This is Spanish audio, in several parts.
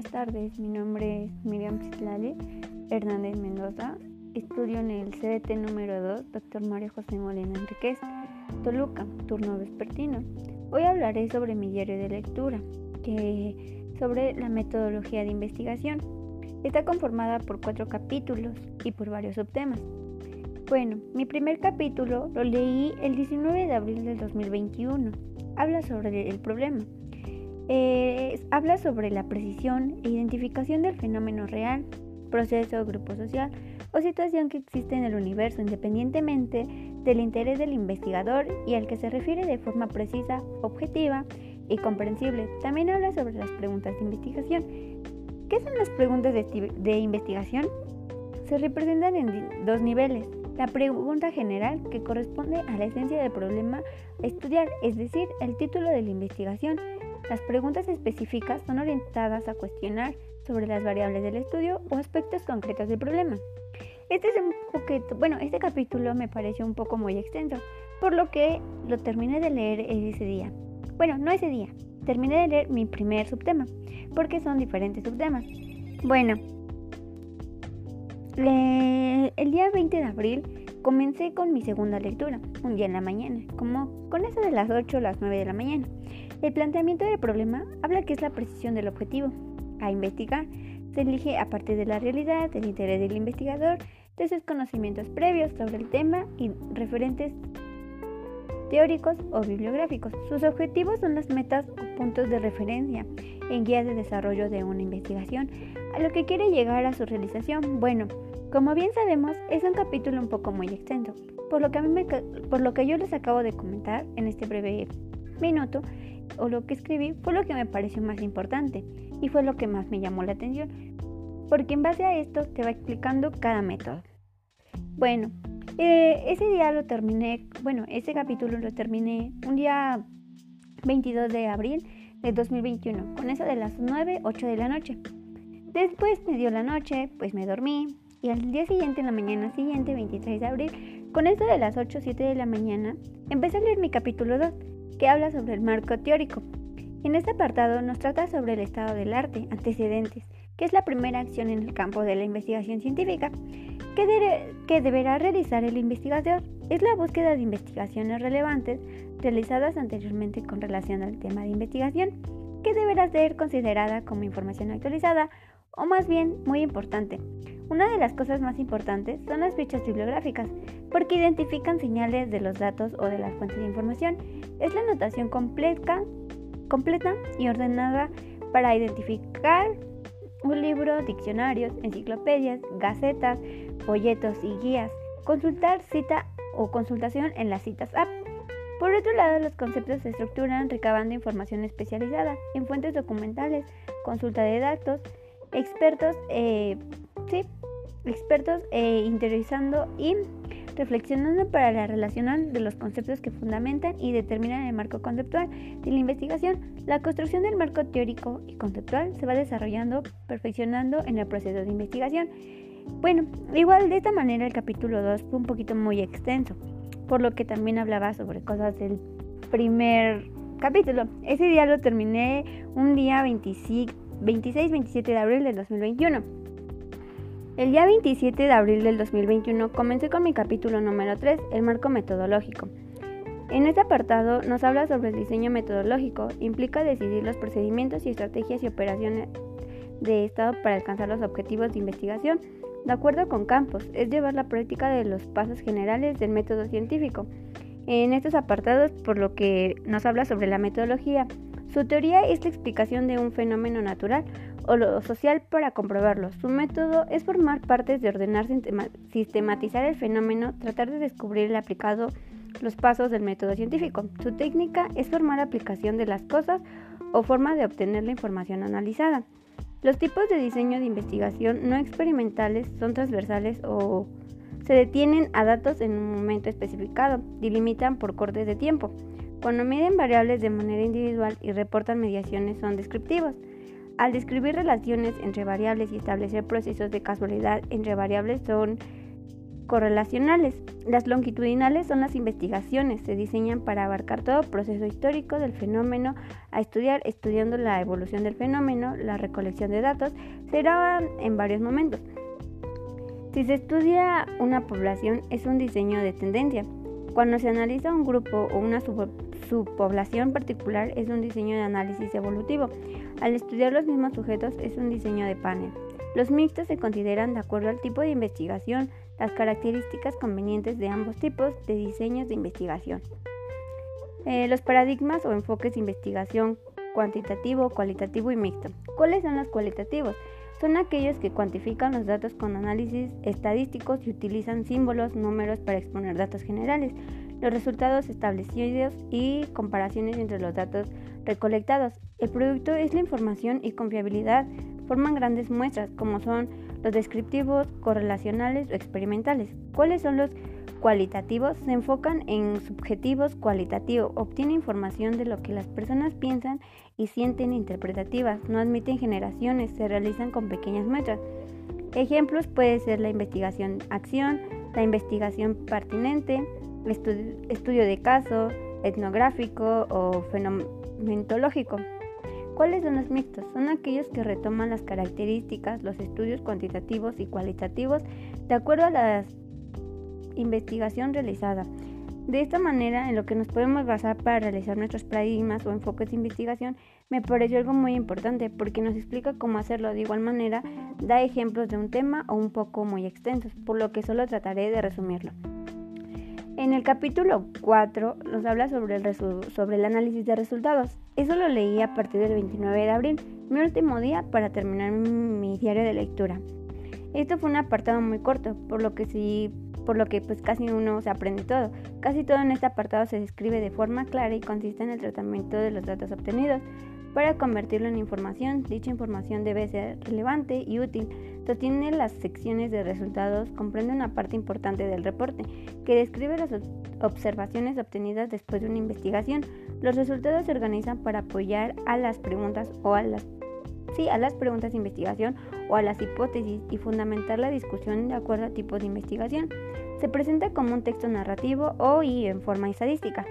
buenas tardes. Mi nombre es Miriam Citlali Hernández Mendoza. Estudio en el CDT número 2, Dr. Mario José Molina Enriquez, Toluca, turno vespertino. Hoy hablaré sobre mi diario de lectura, que sobre la metodología de investigación. Está conformada por cuatro capítulos y por varios subtemas. Bueno, mi primer capítulo lo leí el 19 de abril del 2021. Habla sobre el problema eh, habla sobre la precisión e identificación del fenómeno real, proceso, grupo social o situación que existe en el universo independientemente del interés del investigador y al que se refiere de forma precisa, objetiva y comprensible. También habla sobre las preguntas de investigación. ¿Qué son las preguntas de, de investigación? Se representan en dos niveles. La pregunta general, que corresponde a la esencia del problema a estudiar, es decir, el título de la investigación, las preguntas específicas son orientadas a cuestionar sobre las variables del estudio o aspectos concretos del problema. Este es un poquito, bueno, este capítulo me pareció un poco muy extenso, por lo que lo terminé de leer ese día. Bueno, no ese día, terminé de leer mi primer subtema, porque son diferentes subtemas. Bueno, el día 20 de abril comencé con mi segunda lectura, un día en la mañana, como con eso de las 8 o las 9 de la mañana. El planteamiento del problema habla que es la precisión del objetivo. A investigar se elige a partir de la realidad, del interés del investigador, de sus conocimientos previos sobre el tema y referentes teóricos o bibliográficos. Sus objetivos son las metas o puntos de referencia en guías de desarrollo de una investigación, a lo que quiere llegar a su realización. Bueno, como bien sabemos, es un capítulo un poco muy extenso, por lo que, a mí por lo que yo les acabo de comentar en este breve minuto, o lo que escribí fue lo que me pareció más importante y fue lo que más me llamó la atención, porque en base a esto te va explicando cada método. Bueno, eh, ese día lo terminé, bueno, ese capítulo lo terminé un día 22 de abril de 2021, con eso de las 9, 8 de la noche. Después me dio la noche, pues me dormí y al día siguiente, en la mañana siguiente, 23 de abril, con eso de las 8, 7 de la mañana, empecé a leer mi capítulo 2 que habla sobre el marco teórico. En este apartado nos trata sobre el estado del arte, antecedentes, que es la primera acción en el campo de la investigación científica que, que deberá realizar el investigador. Es la búsqueda de investigaciones relevantes realizadas anteriormente con relación al tema de investigación, que deberá ser considerada como información actualizada o más bien muy importante. Una de las cosas más importantes son las fichas bibliográficas, porque identifican señales de los datos o de las fuentes de información. Es la notación completa, completa y ordenada para identificar un libro, diccionarios, enciclopedias, gacetas, folletos y guías. Consultar cita o consultación en las citas app. Por otro lado, los conceptos se estructuran recabando información especializada en fuentes documentales, consulta de datos, expertos, eh, sí, expertos eh, interesando y reflexionando para la relación de los conceptos que fundamentan y determinan el marco conceptual de la investigación. La construcción del marco teórico y conceptual se va desarrollando, perfeccionando en el proceso de investigación. Bueno, igual de esta manera el capítulo 2 fue un poquito muy extenso, por lo que también hablaba sobre cosas del primer capítulo. Ese día lo terminé un día 26-27 de abril del 2021. El día 27 de abril del 2021 comencé con mi capítulo número 3, el marco metodológico. En este apartado nos habla sobre el diseño metodológico, implica decidir los procedimientos y estrategias y operaciones de Estado para alcanzar los objetivos de investigación, de acuerdo con campos, es llevar la práctica de los pasos generales del método científico. En estos apartados, por lo que nos habla sobre la metodología, su teoría es la explicación de un fenómeno natural o lo social para comprobarlo. Su método es formar partes de ordenar, sistematizar el fenómeno, tratar de descubrir el aplicado los pasos del método científico. Su técnica es formar aplicación de las cosas o forma de obtener la información analizada. Los tipos de diseño de investigación no experimentales son transversales o se detienen a datos en un momento especificado, delimitan por cortes de tiempo. Cuando miden variables de manera individual y reportan mediaciones son descriptivos. Al describir relaciones entre variables y establecer procesos de casualidad entre variables son correlacionales. Las longitudinales son las investigaciones, se diseñan para abarcar todo proceso histórico del fenómeno a estudiar, estudiando la evolución del fenómeno, la recolección de datos, será en varios momentos. Si se estudia una población es un diseño de tendencia. Cuando se analiza un grupo o una subpoblación particular es un diseño de análisis evolutivo. Al estudiar los mismos sujetos es un diseño de panel. Los mixtos se consideran de acuerdo al tipo de investigación, las características convenientes de ambos tipos de diseños de investigación. Eh, los paradigmas o enfoques de investigación cuantitativo, cualitativo y mixto. ¿Cuáles son los cualitativos? Son aquellos que cuantifican los datos con análisis estadísticos y utilizan símbolos, números para exponer datos generales, los resultados establecidos y comparaciones entre los datos recolectados. El producto es la información y confiabilidad forman grandes muestras como son los descriptivos, correlacionales o experimentales. ¿Cuáles son los cualitativos? Se enfocan en subjetivos cualitativos, obtienen información de lo que las personas piensan y sienten interpretativas, no admiten generaciones, se realizan con pequeñas muestras. Ejemplos puede ser la investigación acción, la investigación pertinente, estudio de caso, etnográfico o fenomenológico. ¿Cuáles son los mixtos? Son aquellos que retoman las características, los estudios cuantitativos y cualitativos de acuerdo a la investigación realizada. De esta manera, en lo que nos podemos basar para realizar nuestros paradigmas o enfoques de investigación, me pareció algo muy importante porque nos explica cómo hacerlo. De igual manera, da ejemplos de un tema o un poco muy extensos, por lo que solo trataré de resumirlo. En el capítulo 4 nos habla sobre el, análisis de resultados. Eso lo leí a partir del 29 de abril, mi último día para terminar mi diario de lectura. Esto fue un apartado muy corto, por lo que sí por lo que pues casi uno se aprende todo. Casi todo en este apartado se describe de forma clara y consiste en el tratamiento de los datos obtenidos. Para convertirlo en información, dicha información debe ser relevante y útil. Sostiene las secciones de resultados, comprende una parte importante del reporte, que describe las observaciones obtenidas después de una investigación. Los resultados se organizan para apoyar a las preguntas o a las sí, a las preguntas de investigación o a las hipótesis y fundamentar la discusión de acuerdo al tipo de investigación. Se presenta como un texto narrativo o en forma estadística.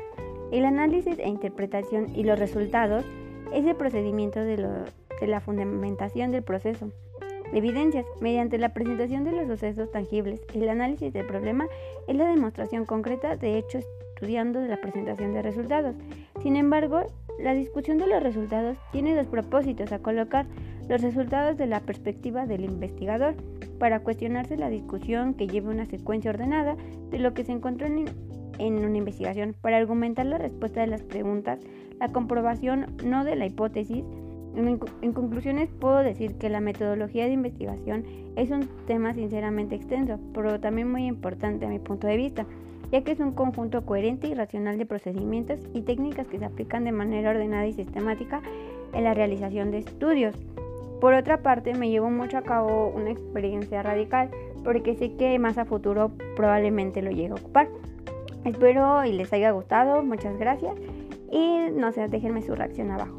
El análisis e interpretación y los resultados es el procedimiento de, la fundamentación del proceso de evidencias. Mediante la presentación de los sucesos tangibles, el análisis del problema es la demostración concreta de hechos estudiando la presentación de resultados. Sin embargo, la discusión de los resultados tiene dos propósitos, a colocar los resultados de la perspectiva del investigador, para cuestionarse la discusión que lleve una secuencia ordenada de lo que se encontró en, en una investigación, para argumentar la respuesta de las preguntas, la comprobación no de la hipótesis, en, en, conclusiones puedo decir que la metodología de investigación es un tema sinceramente extenso, pero también muy importante a mi punto de vista ya que es un conjunto coherente y racional de procedimientos y técnicas que se aplican de manera ordenada y sistemática en la realización de estudios. Por otra parte, me llevó mucho a cabo una experiencia radical porque sé que más a futuro probablemente lo llegue a ocupar. Espero y les haya gustado, muchas gracias y no sé, déjenme su reacción abajo.